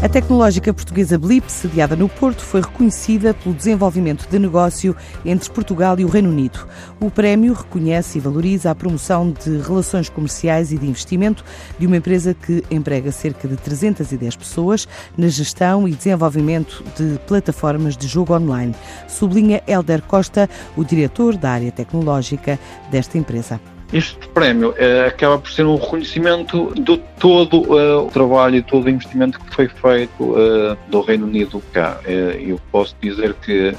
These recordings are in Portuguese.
A tecnológica portuguesa Blip, sediada no Porto, foi reconhecida pelo desenvolvimento de negócio entre Portugal e o Reino Unido. O prémio reconhece e valoriza a promoção de relações comerciais e de investimento de uma empresa que emprega cerca de 310 pessoas na gestão e desenvolvimento de plataformas de jogo online, sublinha Helder Costa, o diretor da área tecnológica desta empresa. Este prémio eh, acaba por ser um reconhecimento de todo uh, o trabalho e todo o investimento que foi feito uh, do Reino Unido cá. Eu posso dizer que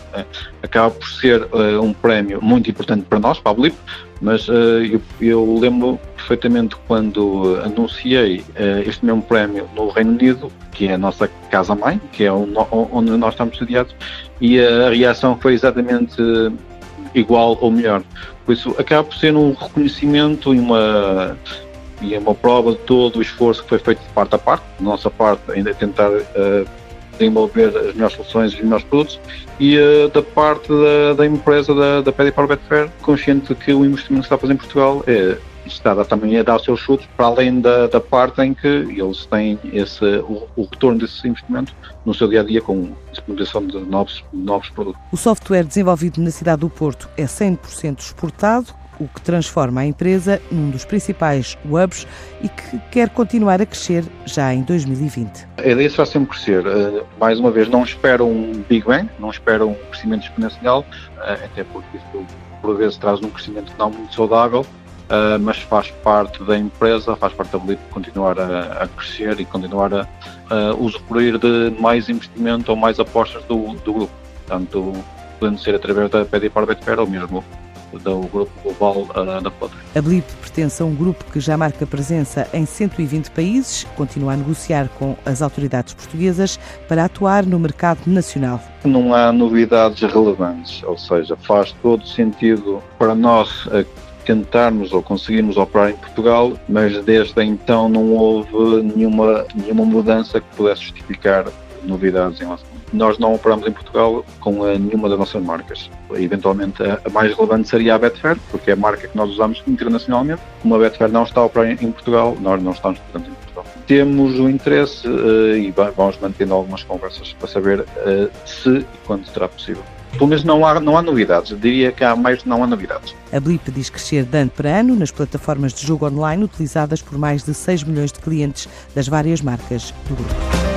acaba por ser um prémio muito importante para nós, para a Blip, mas eu, eu, lembro perfeitamente quando anunciei este mesmo prémio no Reino Unido, que é a nossa casa-mãe, que é onde nós estamos sediados, e a reação foi exatamente igual ou melhor. Por isso, acaba por ser um reconhecimento e uma, e uma prova de todo o esforço que foi feito de parte a parte. Da nossa parte, ainda é tentar uh, desenvolver as melhores soluções e os melhores produtos, e uh, da parte da, da empresa da, da para Betfair, consciente de que o investimento que está a fazer em Portugal é está também a dar seus chutes, para além da, da parte em que eles têm esse, o, o, retorno desse investimento no seu dia a dia com disponibilização de novos, novos produtos. O software desenvolvido na cidade do Porto é 100% exportado, o que transforma a empresa num dos principais hubs e que quer continuar a crescer já em 2020. A ideia será sempre crescer. Eh, mais uma vez, não espero um Big Bang, não espero um crescimento exponencial, eh, até porque isso por vezes traz um crescimento não muito saudável, Uh, mas faz parte da empresa, faz parte da Blip continuar a, a crescer e continuar a, a usufruir de mais investimento ou mais apostas do, do grupo. Portanto, podendo ser através da PD para Betfair ou mesmo do grupo global uh, da Potter. A Blip pertence a um grupo que já marca presença em 120 países, continua a negociar com as autoridades portuguesas para atuar no mercado nacional. Não há novidades relevantes, ou seja, faz todo sentido para nós tentarmos ou conseguirmos operar em Portugal, mas desde então não houve nenhuma, nenhuma mudança que pudesse justificar novidades em relação. Nós não operamos em Portugal com nenhuma das nossas marcas. Eventualmente a mais relevante seria a Betfair, porque é a marca que nós usamos internacionalmente. Como a Betfair não está a operar em Portugal, nós não estamos portanto em Portugal. Temos o interesse uh, e vamos mantendo algumas conversas para saber uh, se e quando será possível. Pelo menos não há, não há novidades. Eu diria que há mais não há novidades. A Blip diz crescer de ano para ano nas plataformas de jogo online utilizadas por mais de 6 milhões de clientes das várias marcas do grupo.